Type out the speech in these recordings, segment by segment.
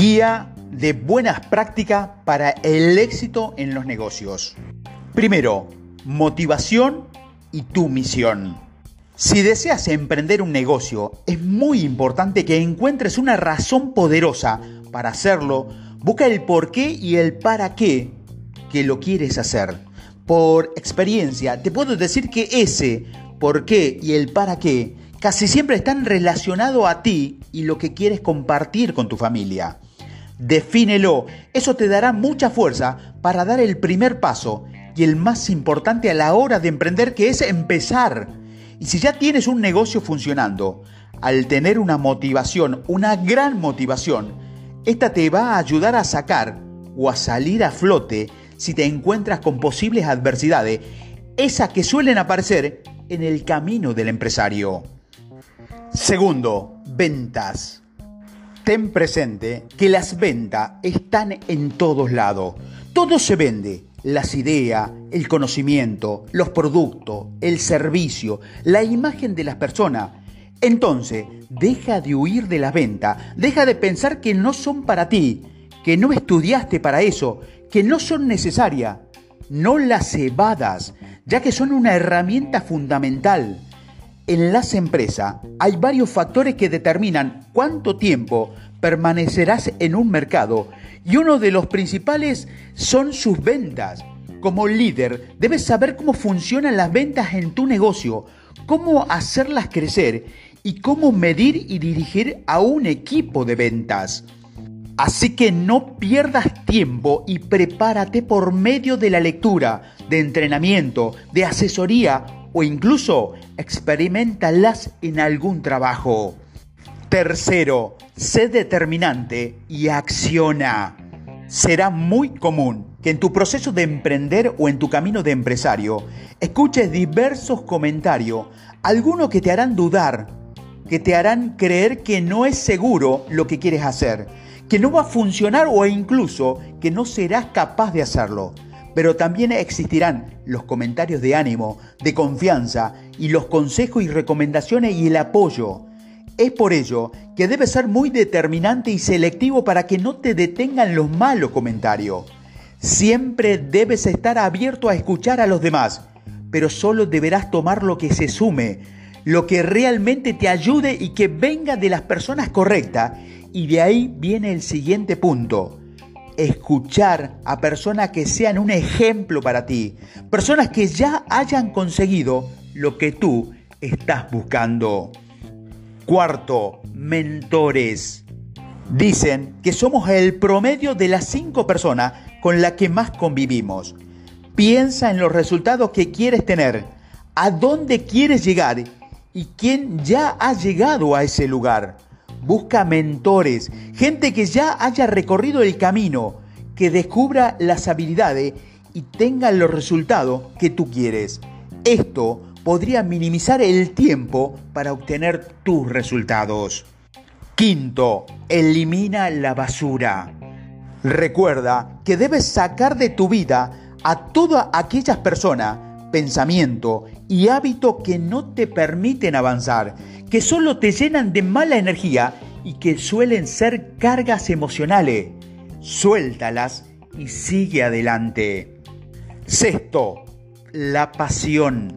Guía de buenas prácticas para el éxito en los negocios. Primero, motivación y tu misión. Si deseas emprender un negocio, es muy importante que encuentres una razón poderosa para hacerlo. Busca el por qué y el para qué que lo quieres hacer. Por experiencia, te puedo decir que ese por qué y el para qué casi siempre están relacionados a ti y lo que quieres compartir con tu familia. Defínelo, eso te dará mucha fuerza para dar el primer paso y el más importante a la hora de emprender que es empezar. Y si ya tienes un negocio funcionando, al tener una motivación, una gran motivación, esta te va a ayudar a sacar o a salir a flote si te encuentras con posibles adversidades, esas que suelen aparecer en el camino del empresario. Segundo, ventas. Ten presente que las ventas están en todos lados. Todo se vende. Las ideas, el conocimiento, los productos, el servicio, la imagen de las personas. Entonces, deja de huir de la venta, deja de pensar que no son para ti, que no estudiaste para eso, que no son necesarias. No las evadas, ya que son una herramienta fundamental en las empresas hay varios factores que determinan cuánto tiempo permanecerás en un mercado y uno de los principales son sus ventas. Como líder debes saber cómo funcionan las ventas en tu negocio, cómo hacerlas crecer y cómo medir y dirigir a un equipo de ventas. Así que no pierdas tiempo y prepárate por medio de la lectura, de entrenamiento, de asesoría o incluso experimentalas en algún trabajo. Tercero, sé determinante y acciona. Será muy común que en tu proceso de emprender o en tu camino de empresario escuches diversos comentarios, algunos que te harán dudar, que te harán creer que no es seguro lo que quieres hacer, que no va a funcionar o incluso que no serás capaz de hacerlo pero también existirán los comentarios de ánimo, de confianza y los consejos y recomendaciones y el apoyo. Es por ello que debes ser muy determinante y selectivo para que no te detengan los malos comentarios. Siempre debes estar abierto a escuchar a los demás, pero solo deberás tomar lo que se sume, lo que realmente te ayude y que venga de las personas correctas. Y de ahí viene el siguiente punto escuchar a personas que sean un ejemplo para ti, personas que ya hayan conseguido lo que tú estás buscando. Cuarto, mentores. Dicen que somos el promedio de las cinco personas con las que más convivimos. Piensa en los resultados que quieres tener, a dónde quieres llegar y quién ya ha llegado a ese lugar. Busca mentores, gente que ya haya recorrido el camino, que descubra las habilidades y tenga los resultados que tú quieres. Esto podría minimizar el tiempo para obtener tus resultados. Quinto, elimina la basura. Recuerda que debes sacar de tu vida a todas aquellas personas, pensamiento y hábitos que no te permiten avanzar, que solo te llenan de mala energía y que suelen ser cargas emocionales. Suéltalas y sigue adelante. Sexto, la pasión.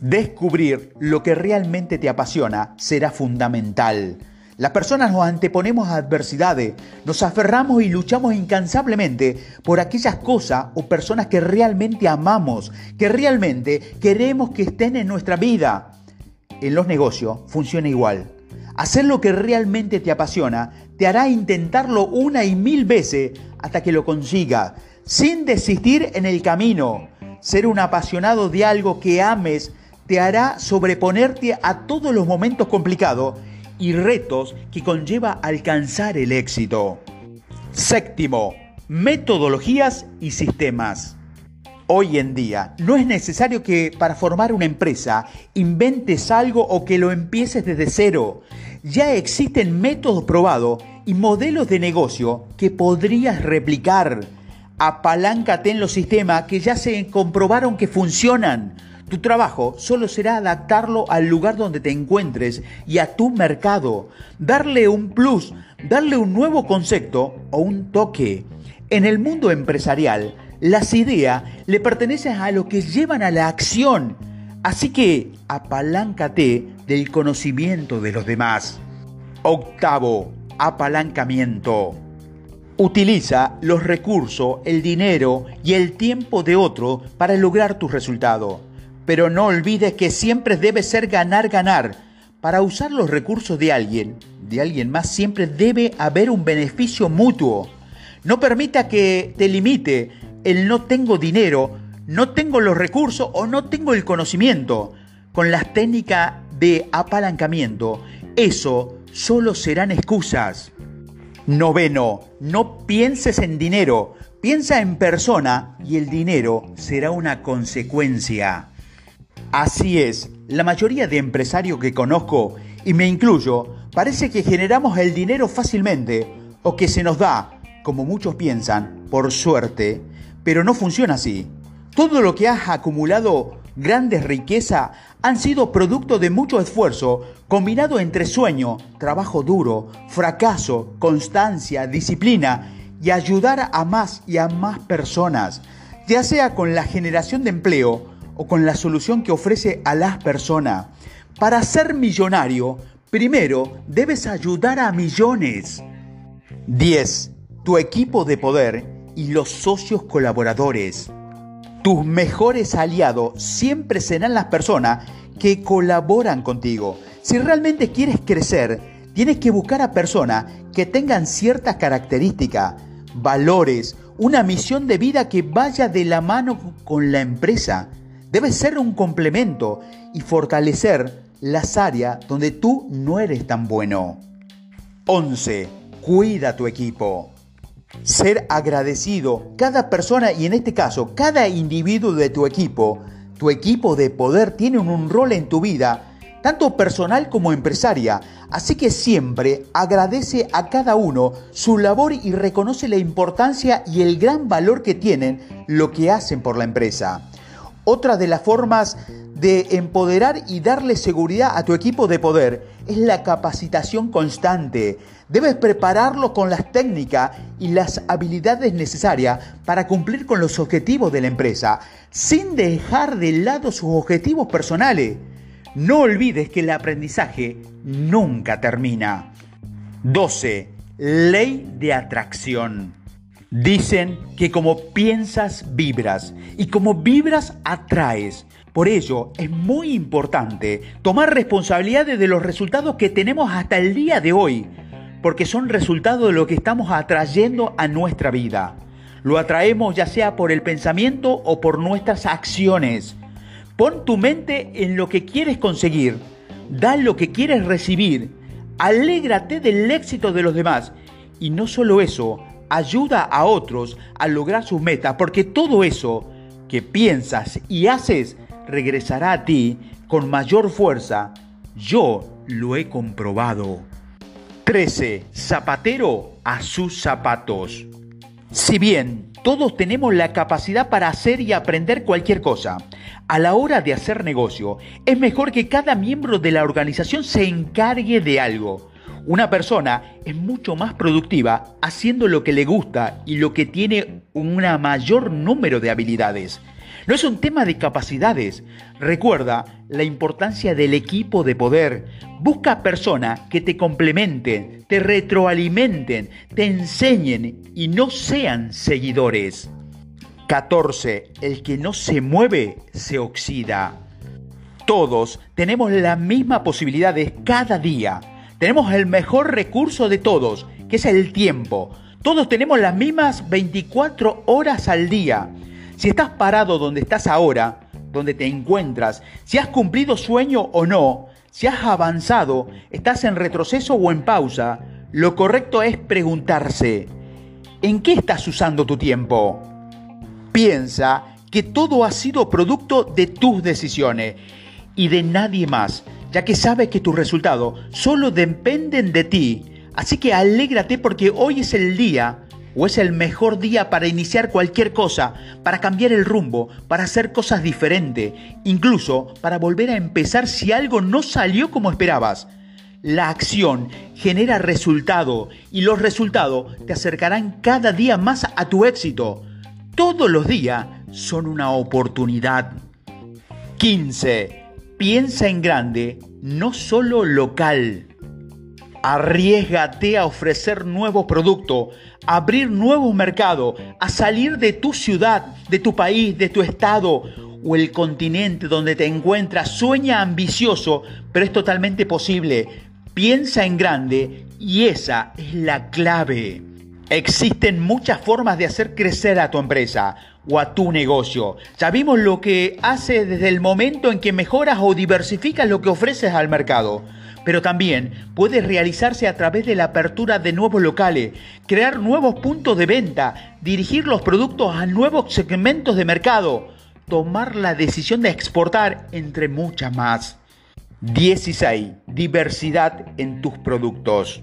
Descubrir lo que realmente te apasiona será fundamental. Las personas nos anteponemos a adversidades, nos aferramos y luchamos incansablemente por aquellas cosas o personas que realmente amamos, que realmente queremos que estén en nuestra vida en los negocios funciona igual. Hacer lo que realmente te apasiona te hará intentarlo una y mil veces hasta que lo consiga, sin desistir en el camino. Ser un apasionado de algo que ames te hará sobreponerte a todos los momentos complicados y retos que conlleva alcanzar el éxito. Séptimo, metodologías y sistemas. Hoy en día no es necesario que para formar una empresa inventes algo o que lo empieces desde cero. Ya existen métodos probados y modelos de negocio que podrías replicar. Apaláncate en los sistemas que ya se comprobaron que funcionan. Tu trabajo solo será adaptarlo al lugar donde te encuentres y a tu mercado, darle un plus, darle un nuevo concepto o un toque. En el mundo empresarial, las ideas le pertenecen a los que llevan a la acción. Así que apaláncate del conocimiento de los demás. Octavo, apalancamiento. Utiliza los recursos, el dinero y el tiempo de otro para lograr tu resultado. Pero no olvides que siempre debe ser ganar-ganar. Para usar los recursos de alguien, de alguien más, siempre debe haber un beneficio mutuo. No permita que te limite el no tengo dinero, no tengo los recursos o no tengo el conocimiento. Con las técnicas de apalancamiento, eso solo serán excusas. Noveno, no pienses en dinero, piensa en persona y el dinero será una consecuencia. Así es, la mayoría de empresarios que conozco, y me incluyo, parece que generamos el dinero fácilmente o que se nos da, como muchos piensan, por suerte, pero no funciona así. Todo lo que has acumulado, grandes riquezas, han sido producto de mucho esfuerzo combinado entre sueño, trabajo duro, fracaso, constancia, disciplina y ayudar a más y a más personas, ya sea con la generación de empleo, o con la solución que ofrece a las personas. Para ser millonario, primero debes ayudar a millones. 10. Tu equipo de poder y los socios colaboradores. Tus mejores aliados siempre serán las personas que colaboran contigo. Si realmente quieres crecer, tienes que buscar a personas que tengan ciertas características, valores, una misión de vida que vaya de la mano con la empresa. Debe ser un complemento y fortalecer las áreas donde tú no eres tan bueno. 11. Cuida tu equipo. Ser agradecido, cada persona y en este caso cada individuo de tu equipo, tu equipo de poder tiene un rol en tu vida, tanto personal como empresaria, así que siempre agradece a cada uno su labor y reconoce la importancia y el gran valor que tienen lo que hacen por la empresa. Otra de las formas de empoderar y darle seguridad a tu equipo de poder es la capacitación constante. Debes prepararlo con las técnicas y las habilidades necesarias para cumplir con los objetivos de la empresa, sin dejar de lado sus objetivos personales. No olvides que el aprendizaje nunca termina. 12. Ley de atracción. Dicen que como piensas, vibras y como vibras, atraes. Por ello, es muy importante tomar responsabilidades de los resultados que tenemos hasta el día de hoy, porque son resultados de lo que estamos atrayendo a nuestra vida. Lo atraemos ya sea por el pensamiento o por nuestras acciones. Pon tu mente en lo que quieres conseguir, da lo que quieres recibir, alégrate del éxito de los demás. Y no solo eso, ayuda a otros a lograr sus metas, porque todo eso que piensas y haces regresará a ti con mayor fuerza. Yo lo he comprobado. 13. Zapatero a sus zapatos. Si bien todos tenemos la capacidad para hacer y aprender cualquier cosa, a la hora de hacer negocio es mejor que cada miembro de la organización se encargue de algo una persona es mucho más productiva haciendo lo que le gusta y lo que tiene un mayor número de habilidades. No es un tema de capacidades. Recuerda la importancia del equipo de poder. Busca personas que te complementen, te retroalimenten, te enseñen y no sean seguidores. 14. El que no se mueve se oxida. Todos tenemos las mismas posibilidades cada día tenemos el mejor recurso de todos, que es el tiempo. Todos tenemos las mismas 24 horas al día. Si estás parado donde estás ahora, donde te encuentras, si has cumplido sueño o no, si has avanzado, estás en retroceso o en pausa, lo correcto es preguntarse, ¿en qué estás usando tu tiempo? Piensa que todo ha sido producto de tus decisiones y de nadie más ya que sabes que tus resultados solo dependen de ti. Así que alégrate porque hoy es el día o es el mejor día para iniciar cualquier cosa, para cambiar el rumbo, para hacer cosas diferentes, incluso para volver a empezar si algo no salió como esperabas. La acción genera resultado y los resultados te acercarán cada día más a tu éxito. Todos los días son una oportunidad. 15. Piensa en grande, no solo local. Arriesgate a ofrecer nuevos productos, a abrir nuevos mercados, a salir de tu ciudad, de tu país, de tu estado o el continente donde te encuentras. Sueña ambicioso, pero es totalmente posible. Piensa en grande y esa es la clave. Existen muchas formas de hacer crecer a tu empresa o a tu negocio. Ya vimos lo que hace desde el momento en que mejoras o diversificas lo que ofreces al mercado pero también puede realizarse a través de la apertura de nuevos locales, crear nuevos puntos de venta, dirigir los productos a nuevos segmentos de mercado, tomar la decisión de exportar, entre muchas más. 16. Diversidad en tus productos.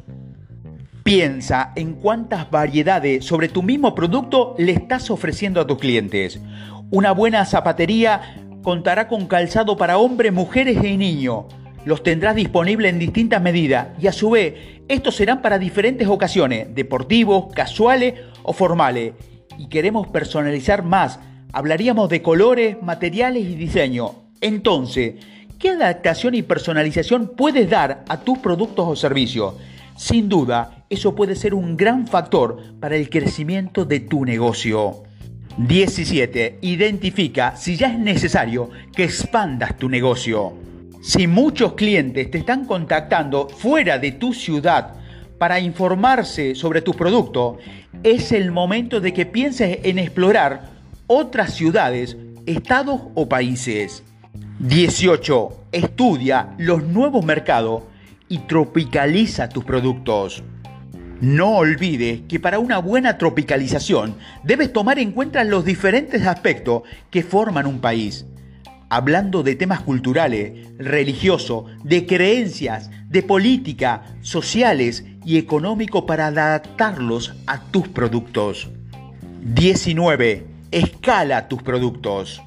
Piensa en cuántas variedades sobre tu mismo producto le estás ofreciendo a tus clientes. Una buena zapatería contará con calzado para hombres, mujeres y niños los tendrás disponibles en distintas medidas y a su vez estos serán para diferentes ocasiones, deportivos, casuales o formales. Y queremos personalizar más, hablaríamos de colores, materiales y diseño. Entonces, ¿qué adaptación y personalización puedes dar a tus productos o servicios? Sin duda, eso puede ser un gran factor para el crecimiento de tu negocio. 17. Identifica si ya es necesario que expandas tu negocio. Si muchos clientes te están contactando fuera de tu ciudad para informarse sobre tu producto, es el momento de que pienses en explorar otras ciudades, estados o países. 18. Estudia los nuevos mercados y tropicaliza tus productos. No olvides que para una buena tropicalización debes tomar en cuenta los diferentes aspectos que forman un país hablando de temas culturales, religiosos, de creencias, de política, sociales y económicos para adaptarlos a tus productos. 19. Escala tus productos.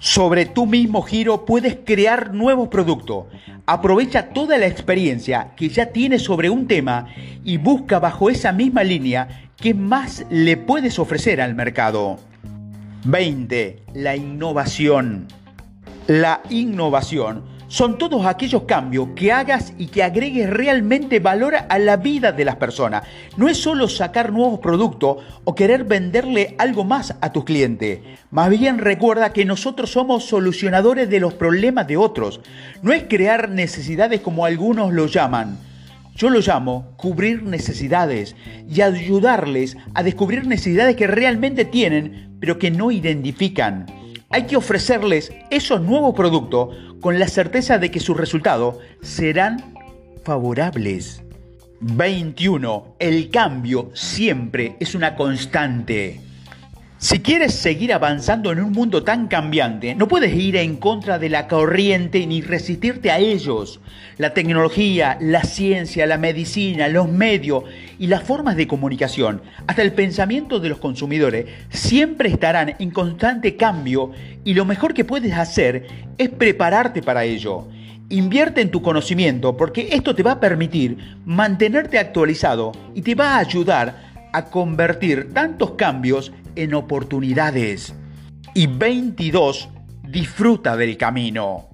Sobre tu mismo giro puedes crear nuevos productos. Aprovecha toda la experiencia que ya tienes sobre un tema y busca bajo esa misma línea qué más le puedes ofrecer al mercado. 20. La innovación. La innovación son todos aquellos cambios que hagas y que agregues realmente valor a la vida de las personas. No es solo sacar nuevos productos o querer venderle algo más a tus clientes. Más bien recuerda que nosotros somos solucionadores de los problemas de otros. No es crear necesidades como algunos lo llaman. Yo lo llamo cubrir necesidades y ayudarles a descubrir necesidades que realmente tienen pero que no identifican. Hay que ofrecerles esos nuevos productos con la certeza de que sus resultados serán favorables. 21. El cambio siempre es una constante. Si quieres seguir avanzando en un mundo tan cambiante, no puedes ir en contra de la corriente ni resistirte a ellos. La tecnología, la ciencia, la medicina, los medios y las formas de comunicación, hasta el pensamiento de los consumidores, siempre estarán en constante cambio y lo mejor que puedes hacer es prepararte para ello. Invierte en tu conocimiento porque esto te va a permitir mantenerte actualizado y te va a ayudar a convertir tantos cambios en oportunidades. Y 22. Disfruta del camino.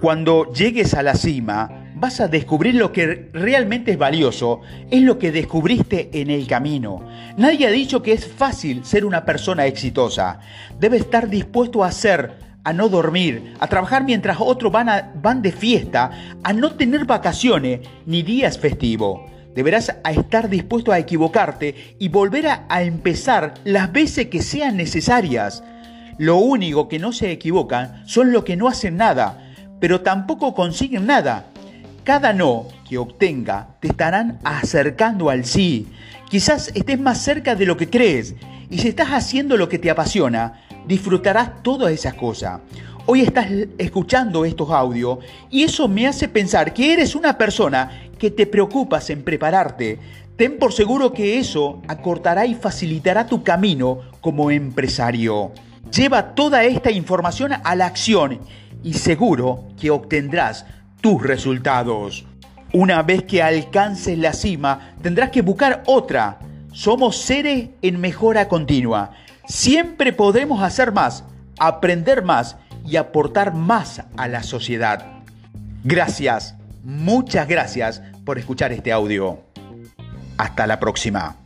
Cuando llegues a la cima, vas a descubrir lo que realmente es valioso, es lo que descubriste en el camino. Nadie ha dicho que es fácil ser una persona exitosa. Debes estar dispuesto a hacer, a no dormir, a trabajar mientras otros van, van de fiesta, a no tener vacaciones ni días festivos. Deberás estar dispuesto a equivocarte y volver a, empezar las veces que sean necesarias. Lo único que no se equivocan son los que no hacen nada, pero tampoco consiguen nada. Cada no que obtenga te estarán acercando al sí. Quizás estés más cerca de lo que crees y si estás haciendo lo que te apasiona, disfrutarás todas esas cosas. Hoy estás escuchando estos audios y eso me hace pensar que eres una persona que te preocupas en prepararte, Ten por seguro que eso acortará y facilitará tu camino como empresario. Lleva toda esta información a la acción y seguro que obtendrás tus resultados. Una vez que alcances la cima, tendrás que buscar otra. Somos seres en mejora continua. Siempre podremos hacer más, aprender más y aportar más a la sociedad. Gracias, muchas gracias por escuchar este audio. Hasta la próxima.